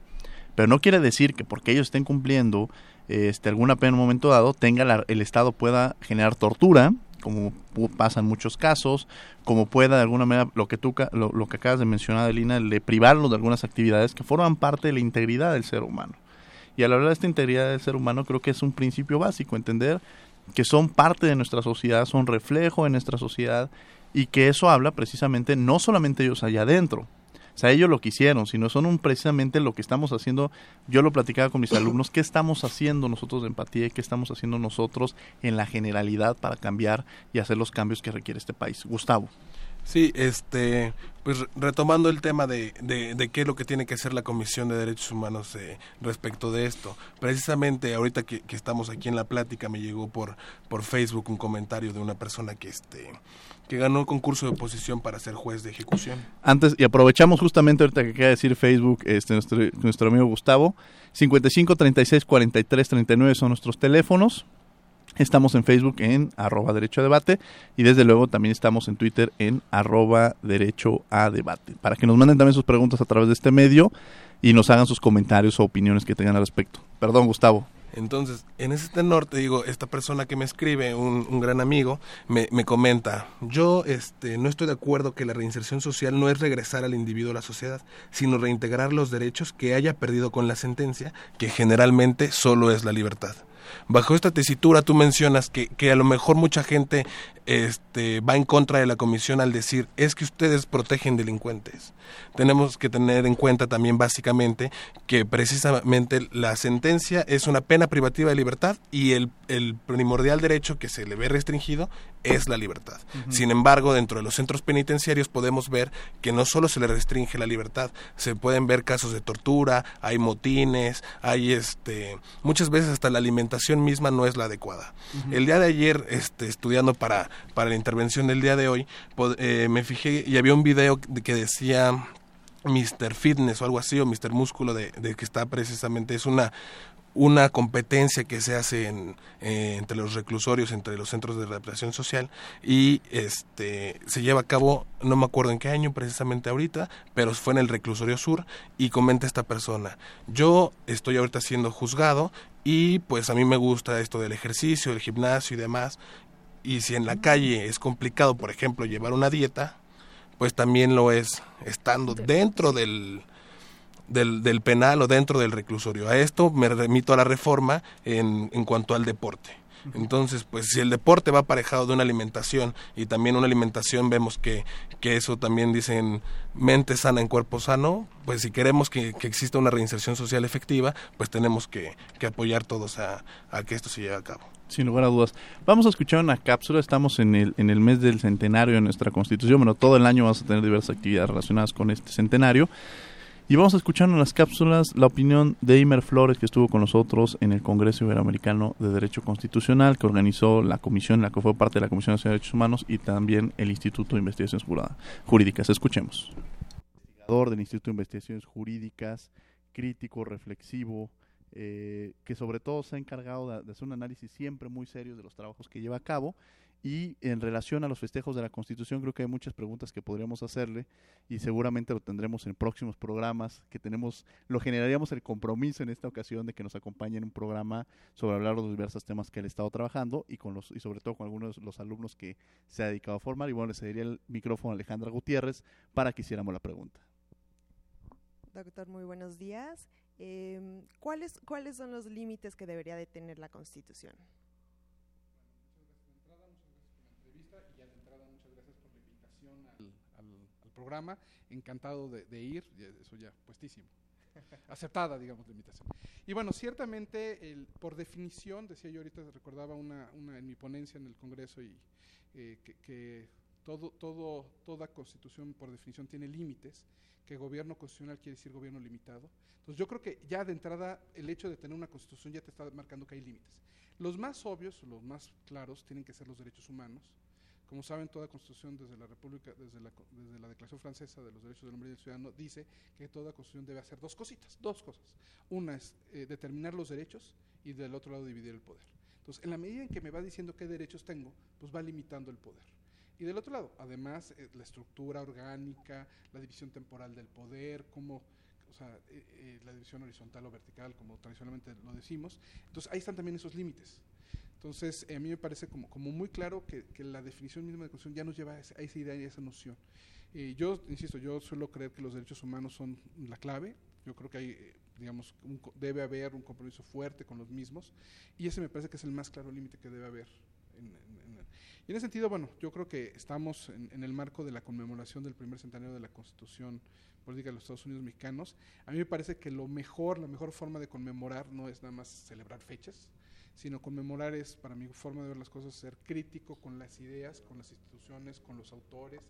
Pero no quiere decir que porque ellos estén cumpliendo este, alguna pena en un momento dado, tenga el Estado pueda generar tortura como pasa en muchos casos, como pueda de alguna manera lo que tú lo, que acabas de mencionar, Elina, de privarlos de algunas actividades que forman parte de la integridad del ser humano. Y al hablar de esta integridad del ser humano, creo que es un principio básico, entender que son parte de nuestra sociedad, son reflejo de nuestra sociedad y que eso habla precisamente no solamente ellos allá adentro, o sea, ellos lo quisieron, sino son un, precisamente lo que estamos haciendo. Yo lo platicaba con mis alumnos, ¿qué estamos haciendo nosotros de empatía y qué estamos haciendo nosotros en la generalidad para cambiar y hacer los cambios que requiere este país? Gustavo. Sí, este, pues retomando el tema de, de, qué es lo que tiene que hacer la Comisión de Derechos Humanos eh, respecto de esto. Precisamente ahorita que, que, estamos aquí en la plática me llegó por, por Facebook un comentario de una persona que, este, que ganó un concurso de oposición para ser juez de ejecución. Antes, y aprovechamos justamente ahorita que queda decir Facebook, este, nuestro, nuestro amigo Gustavo, 55 36 43 39 son nuestros teléfonos. Estamos en Facebook en arroba derecho a debate y desde luego también estamos en Twitter en arroba derecho a debate. Para que nos manden también sus preguntas a través de este medio y nos hagan sus comentarios o opiniones que tengan al respecto. Perdón, Gustavo. Entonces, en ese tenor, te digo, esta persona que me escribe, un, gran amigo, me, me, comenta, yo este, no estoy de acuerdo que la reinserción social no es regresar al individuo a la sociedad, sino reintegrar los derechos que haya perdido con la sentencia, que generalmente solo es la libertad. Bajo esta tesitura tú mencionas que, que a lo mejor mucha gente este, va en contra de la comisión al decir es que ustedes protegen delincuentes. Tenemos que tener en cuenta también básicamente que precisamente la sentencia es una pena privativa de libertad y el, el primordial derecho que se le ve restringido es la libertad. Sin embargo, dentro de los centros penitenciarios podemos ver que no solo se le restringe la libertad, se pueden ver casos de tortura, hay motines, hay este muchas veces hasta la alimentación misma no es la adecuada. El día de ayer este estudiando para para la intervención del día de hoy, eh, me fijé y había un video que decía Mr. Fitness o algo así, o Mr. Músculo, de, que está precisamente, es una, una competencia que se hace en, eh, entre los reclusorios, entre los centros de rehabilitación social y este se lleva a cabo, no me acuerdo en qué año precisamente ahorita, pero fue en el reclusorio sur y comenta esta persona, yo estoy ahorita siendo juzgado y pues a mí me gusta esto del ejercicio, el gimnasio y demás y si en la calle es complicado, por ejemplo, llevar una dieta, pues también lo es estando dentro del, del, del, penal o dentro del reclusorio. A esto me remito a la reforma en, en cuanto al deporte. Entonces, pues si el deporte va aparejado de una alimentación y también una alimentación vemos que, que eso también dicen mente sana en cuerpo sano, pues si queremos que, que exista una reinserción social efectiva, pues tenemos que, que apoyar todos a, a que esto se lleve a cabo. Sin lugar a dudas. Vamos a escuchar una cápsula. Estamos en el, en el mes del centenario de nuestra Constitución. Bueno, todo el año vamos a tener diversas actividades relacionadas con este centenario. Y vamos a escuchar en las cápsulas la opinión de Imer Flores, que estuvo con nosotros en el Congreso Iberoamericano de Derecho Constitucional, que organizó la comisión, la que fue parte de la Comisión de Derechos Humanos y también el Instituto de Investigaciones Jurídicas. Escuchemos. Investigador del Instituto de Investigaciones Jurídicas, crítico, reflexivo, eh, que sobre todo se ha encargado de, hacer un análisis siempre muy serio de los trabajos que lleva a cabo. Y en relación a los festejos de la Constitución, creo que hay muchas preguntas que podríamos hacerle y seguramente lo tendremos en próximos programas que tenemos, lo generaríamos el compromiso en esta ocasión de que nos acompañe en un programa sobre hablar de los diversos temas que él ha estado trabajando y con los y sobre todo con algunos de los alumnos que se ha dedicado a formar. Y bueno, le cedería el micrófono a Alejandra Gutiérrez para que hiciéramos la pregunta. Doctor, muy buenos días. Eh, ¿cuáles, ¿Cuáles son los límites que debería de tener la Constitución? Al, programa, encantado de, ir, eso ya puestísimo. Aceptada, digamos, la invitación. Y bueno, ciertamente, el, por definición, decía yo ahorita, recordaba una, una en mi ponencia en el Congreso y eh, que, que todo, todo, toda constitución por definición tiene límites, que gobierno constitucional quiere decir gobierno limitado. Entonces yo creo que ya de entrada el hecho de tener una constitución ya te está marcando que hay límites. Los más obvios, los más claros, tienen que ser los derechos humanos. Como saben, toda constitución desde la República, desde la, desde la Declaración Francesa de los Derechos del Hombre y del Ciudadano, dice que toda constitución debe hacer dos cositas, dos cosas. Una es eh, determinar los derechos y del otro lado dividir el poder. Entonces, en la medida en que me va diciendo qué derechos tengo, pues va limitando el poder. Y del otro lado, además, eh, la estructura orgánica, la división temporal del poder, como, o sea, eh, eh, la división horizontal o vertical, como tradicionalmente lo decimos. Entonces, ahí están también esos límites. Entonces, a mí me parece como, muy claro que, la definición misma de Constitución ya nos lleva a esa, idea y a esa noción. yo, insisto, yo suelo creer que los derechos humanos son la clave. Yo creo que hay, digamos, debe haber un compromiso fuerte con los mismos. Y ese me parece que es el más claro límite que debe haber en, y en ese sentido, bueno, yo creo que estamos en, el marco de la conmemoración del primer centenario de la Constitución Política de los Estados Unidos Mexicanos. A mí me parece que lo mejor, la mejor forma de conmemorar no es nada más celebrar fechas, sino conmemorar es, para mi forma de ver las cosas, ser crítico con las ideas, con las instituciones, con los autores,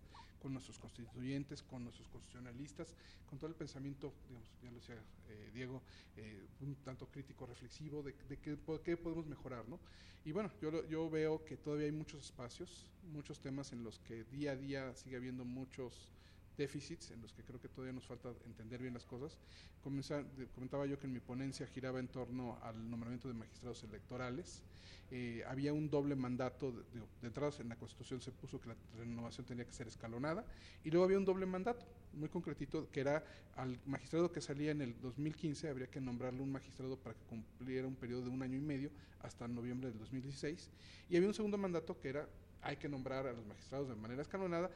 con nuestros constituyentes, con nuestros constitucionalistas, con todo el pensamiento, digamos, ya lo decía eh, Diego, eh, un tanto crítico, reflexivo, de, de qué, qué, podemos mejorar, ¿no? Y bueno, yo, yo veo que todavía hay muchos espacios, muchos temas en los que día a día sigue habiendo muchos déficits en los que creo que todavía nos falta entender bien las cosas. comentaba yo que en mi ponencia giraba en torno al nombramiento de magistrados electorales. Eh, había un doble mandato, de, de, entrada en la Constitución se puso que la renovación tenía que ser escalonada, y luego había un doble mandato, muy concretito, que era al magistrado que salía en el 2015, habría que nombrarle un magistrado para que cumpliera un periodo de un año y medio hasta noviembre del 2016, y había un segundo mandato que era hay que nombrar a los magistrados de manera escalonada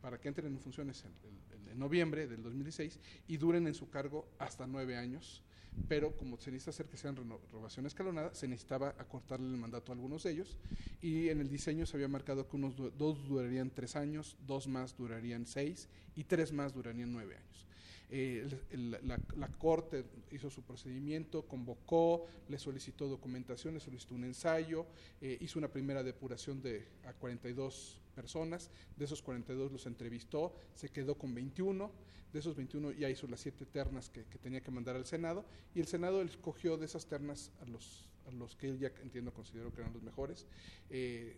para que entren en funciones en, noviembre del 2016 y duren en su cargo hasta nueve años. Pero como se necesita hacer que sean renovación escalonada, se necesitaba acortarle el mandato a algunos de ellos y en el diseño se había marcado que unos dos durarían tres años, dos más durarían seis y tres más durarían nueve años. Eh, la, Corte hizo su procedimiento, convocó, le solicitó documentación, le solicitó un ensayo, eh, hizo una primera depuración de a 42 personas, de esos 42 los entrevistó, se quedó con 21, de esos 21 ya hizo las siete ternas que, tenía que mandar al Senado, y el Senado escogió de esas ternas a los, a los que él ya entiendo consideró que eran los mejores. Eh,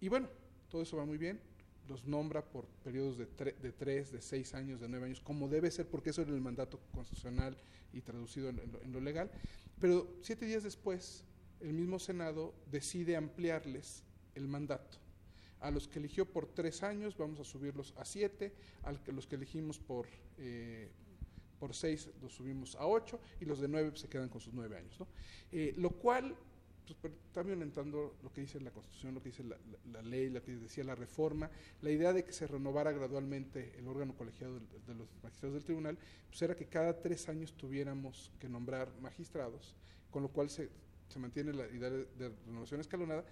y bueno, todo eso va muy bien, los nombra por periodos de, tres, de seis años, de nueve años, como debe ser, porque eso era el mandato constitucional y traducido en, lo, legal. Pero siete días después, el mismo Senado decide ampliarles el mandato. A los que eligió por tres años vamos a subirlos a siete, a los que elegimos por, eh, por seis los subimos a ocho y los de nueve se quedan con sus nueve años. ¿no? Eh, lo cual pues, está violentando lo que dice la Constitución, lo que dice la, ley, lo que decía la reforma, la idea de que se renovara gradualmente el órgano colegiado de, los magistrados del tribunal, pues era que cada tres años tuviéramos que nombrar magistrados, con lo cual se, se mantiene la idea de, de renovación escalonada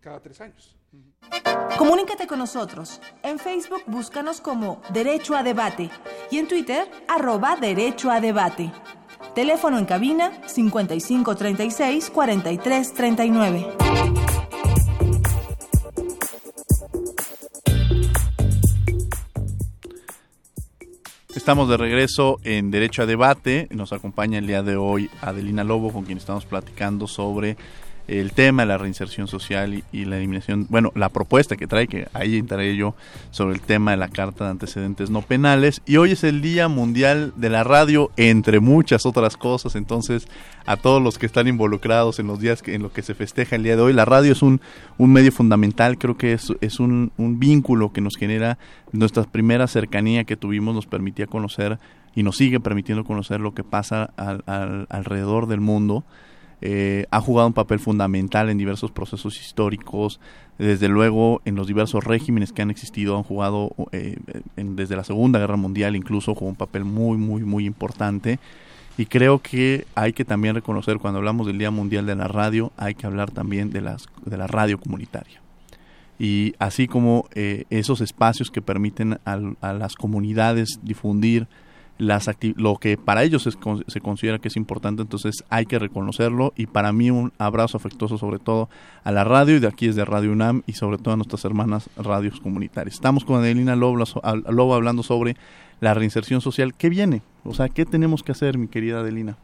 cada tres años. Comunícate con nosotros. En Facebook búscanos como Derecho a Debate y en Twitter arroba Derecho a Debate. Teléfono en cabina 5536 4339. Estamos de regreso en Derecho a Debate. Nos acompaña el día de hoy Adelina Lobo, con quien estamos platicando sobre el tema de la reinserción social y, la eliminación, bueno, la propuesta que trae, que ahí entraré yo sobre el tema de la Carta de Antecedentes No Penales. Y hoy es el Día Mundial de la Radio, entre muchas otras cosas. Entonces, a todos los que están involucrados en los días que, en lo que se festeja el día de hoy, la radio es un, un medio fundamental, creo que es, es un, un vínculo que nos genera nuestra primera cercanía que tuvimos, nos permitía conocer y nos sigue permitiendo conocer lo que pasa al, alrededor del mundo. Eh, ha jugado un papel fundamental en diversos procesos históricos, desde luego en los diversos regímenes que han existido, han jugado eh, desde la Segunda Guerra Mundial incluso un papel muy, muy, muy importante. Y creo que hay que también reconocer, cuando hablamos del Día Mundial de la Radio, hay que hablar también de, las, de la radio comunitaria. Y así como eh, esos espacios que permiten a las comunidades difundir las lo que para ellos se considera que es importante, entonces hay que reconocerlo y para mí un abrazo afectuoso sobre todo a la radio y de aquí es de Radio UNAM y sobre todo a nuestras hermanas radios comunitarias. Estamos con Adelina Lobo, Lobo hablando sobre la reinserción social. ¿Qué viene? O sea, ¿qué tenemos que hacer, mi querida Adelina?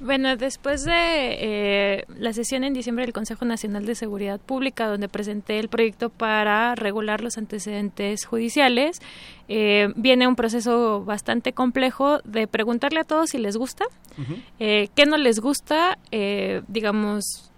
Bueno, después de eh, la sesión en diciembre del Consejo Nacional de Seguridad Pública, donde presenté el proyecto para regular los antecedentes judiciales, eh, viene un proceso bastante complejo de preguntarle a todos si les gusta, eh, qué no les gusta, digamos,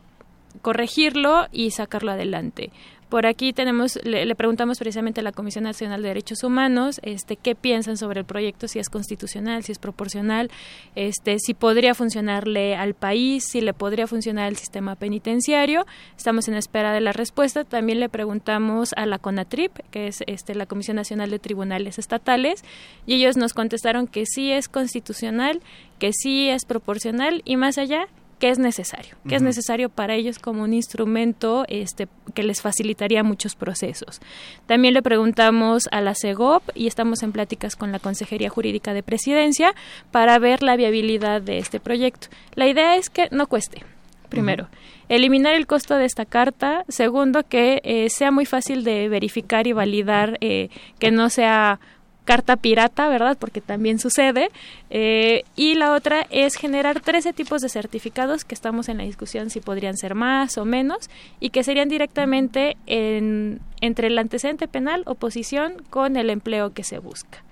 corregirlo y sacarlo adelante. Por aquí tenemos, le, preguntamos precisamente a la Comisión Nacional de Derechos Humanos, este, qué piensan sobre el proyecto, si es constitucional, si es proporcional, este, si podría funcionarle al país, si le podría funcionar al sistema penitenciario. Estamos en espera de la respuesta. También le preguntamos a la CONATRIP, que es este, la Comisión Nacional de Tribunales Estatales, y ellos nos contestaron que sí es constitucional, que sí es proporcional y más allá qué es necesario, qué es necesario para ellos como un instrumento este, que les facilitaría muchos procesos. También le preguntamos a la CEGOP y estamos en pláticas con la Consejería Jurídica de Presidencia para ver la viabilidad de este proyecto. La idea es que no cueste, primero. Eliminar el costo de esta carta. Segundo, que eh, sea muy fácil de verificar y validar eh, que no sea carta pirata, ¿verdad? Porque también sucede. Eh, y la otra es generar 13 tipos de certificados que estamos en la discusión si podrían ser más o menos y que serían directamente en, entre el antecedente penal, oposición con el empleo que se busca.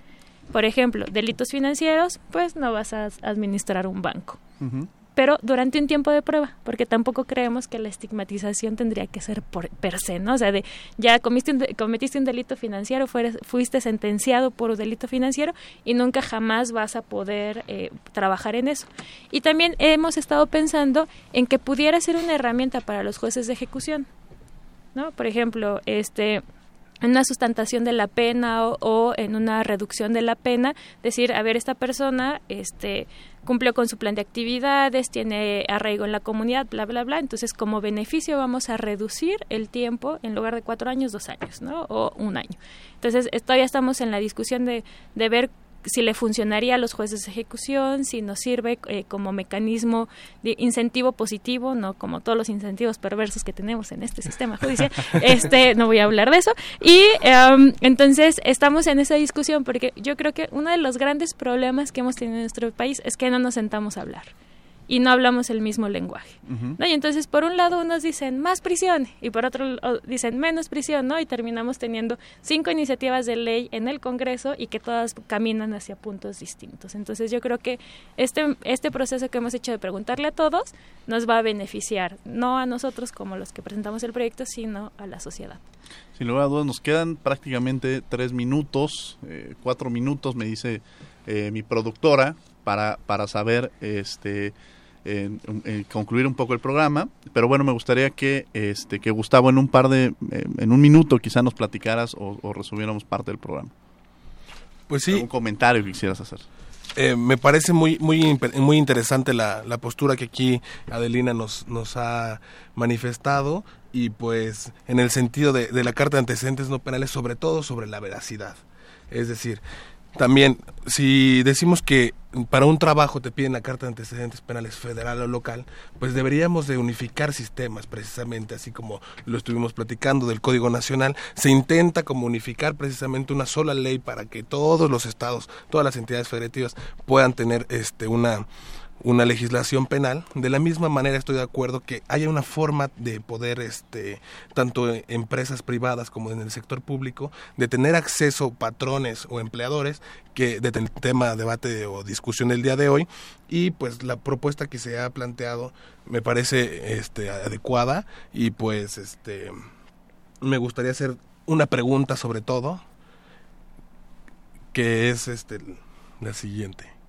Por ejemplo, delitos financieros, pues no vas a administrar un banco pero durante un tiempo de prueba, porque tampoco creemos que la estigmatización tendría que ser por, per se, ¿no? O sea, de ya cometiste un, cometiste un delito financiero, fuiste sentenciado por un delito financiero y nunca jamás vas a poder eh, trabajar en eso. Y también hemos estado pensando en que pudiera ser una herramienta para los jueces de ejecución, ¿no? Por ejemplo, este en una sustantación de la pena o, en una reducción de la pena, decir, a ver, esta persona este, cumplió con su plan de actividades, tiene arraigo en la comunidad, bla, bla, bla. Entonces, como beneficio vamos a reducir el tiempo, en lugar de cuatro años, dos años, ¿no? O un año. Entonces, todavía estamos en la discusión de, de ver si le funcionaría a los jueces de ejecución, si nos sirve eh, como mecanismo de incentivo positivo, no como todos los incentivos perversos que tenemos en este sistema judicial. Este, no voy a hablar de eso. Y em, entonces estamos en esa discusión porque yo creo que uno de los grandes problemas que hemos tenido en nuestro país es que no nos sentamos a hablar y no hablamos el mismo lenguaje. ¿no? Y entonces, por un lado, unos dicen más prisión y por otro dicen menos prisión, ¿no? Y terminamos teniendo cinco iniciativas de ley en el Congreso y que todas caminan hacia puntos distintos. Entonces, yo creo que este, este proceso que hemos hecho de preguntarle a todos nos va a beneficiar, no a nosotros como los que presentamos el proyecto, sino a la sociedad. Sin lugar a dudas, nos quedan prácticamente tres minutos, eh, cuatro minutos, me dice eh, mi productora, para, para saber este concluir un poco el programa, pero bueno, me gustaría que este que Gustavo en un par de en un minuto quizá nos platicaras o, resumiéramos parte del programa. Pues sí. Un comentario que quisieras hacer. Eh, me parece muy muy muy interesante la, la postura que aquí Adelina nos nos ha manifestado y pues en el sentido de, de la carta de antecedentes no penales sobre todo sobre la veracidad es decir también, si decimos que para un trabajo te piden la carta de antecedentes penales federal o local, pues deberíamos de unificar sistemas precisamente, así como lo estuvimos platicando del Código Nacional, se intenta como unificar precisamente una sola ley para que todos los estados, todas las entidades federativas puedan tener este una una legislación penal. De la misma manera estoy de acuerdo que haya una forma de poder, este, tanto empresas privadas como en el sector público, de tener acceso patrones o empleadores que de tema debate o discusión del día de hoy. Y pues la propuesta que se ha planteado me parece este adecuada. Y pues este me gustaría hacer una pregunta sobre todo que es este la siguiente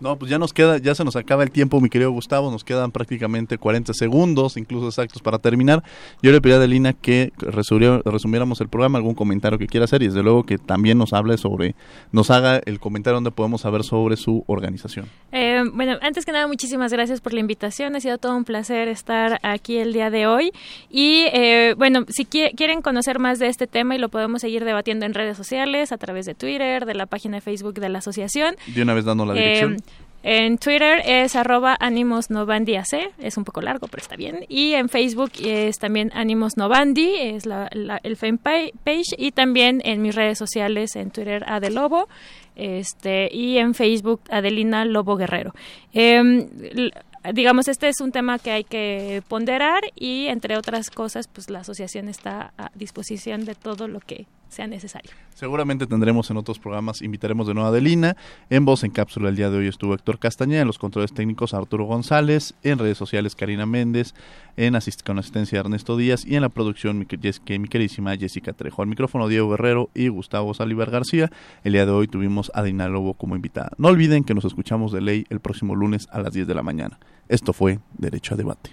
no, pues ya nos queda, ya se nos acaba el tiempo, mi querido Gustavo, nos quedan prácticamente 40 segundos, incluso exactos para terminar. Yo le pedí a Adelina que resumiéramos el programa, algún comentario que quiera hacer y desde luego que también nos hable sobre, nos haga el comentario donde podemos saber sobre su organización. Eh, bueno, antes que nada, muchísimas gracias por la invitación, ha sido todo un placer estar aquí el día de hoy y eh, bueno, si quieren conocer más de este tema y lo podemos seguir debatiendo en redes sociales, a través de Twitter, de la página de Facebook de la asociación. De una vez dando la dirección. Eh, en Twitter es arroba Animos es un poco largo, pero está bien. Y en Facebook es también Animos Novandi, es la, el fanpage. Y también en mis redes sociales, en Twitter Adelobo este, y en Facebook Adelina Lobo Guerrero. Em, digamos, este es un tema que hay que ponderar y, entre otras cosas, pues la asociación está a disposición de todo lo que sea necesario. Seguramente tendremos en otros programas, invitaremos de nuevo a Adelina. En voz en cápsula el día de hoy estuvo Héctor Castañeda, en los controles técnicos Arturo González, en redes sociales Karina Méndez, en con asistencia de Ernesto Díaz y en la producción mi, mi queridísima Jessica Trejo. Al micrófono Diego Guerrero y Gustavo Salivar García. El día de hoy tuvimos a Dina Lobo como invitada. No olviden que nos escuchamos de ley el próximo lunes a las 10 de la mañana. Esto fue Derecho a Debate.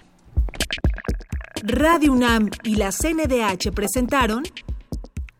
Radio UNAM y la CNDH presentaron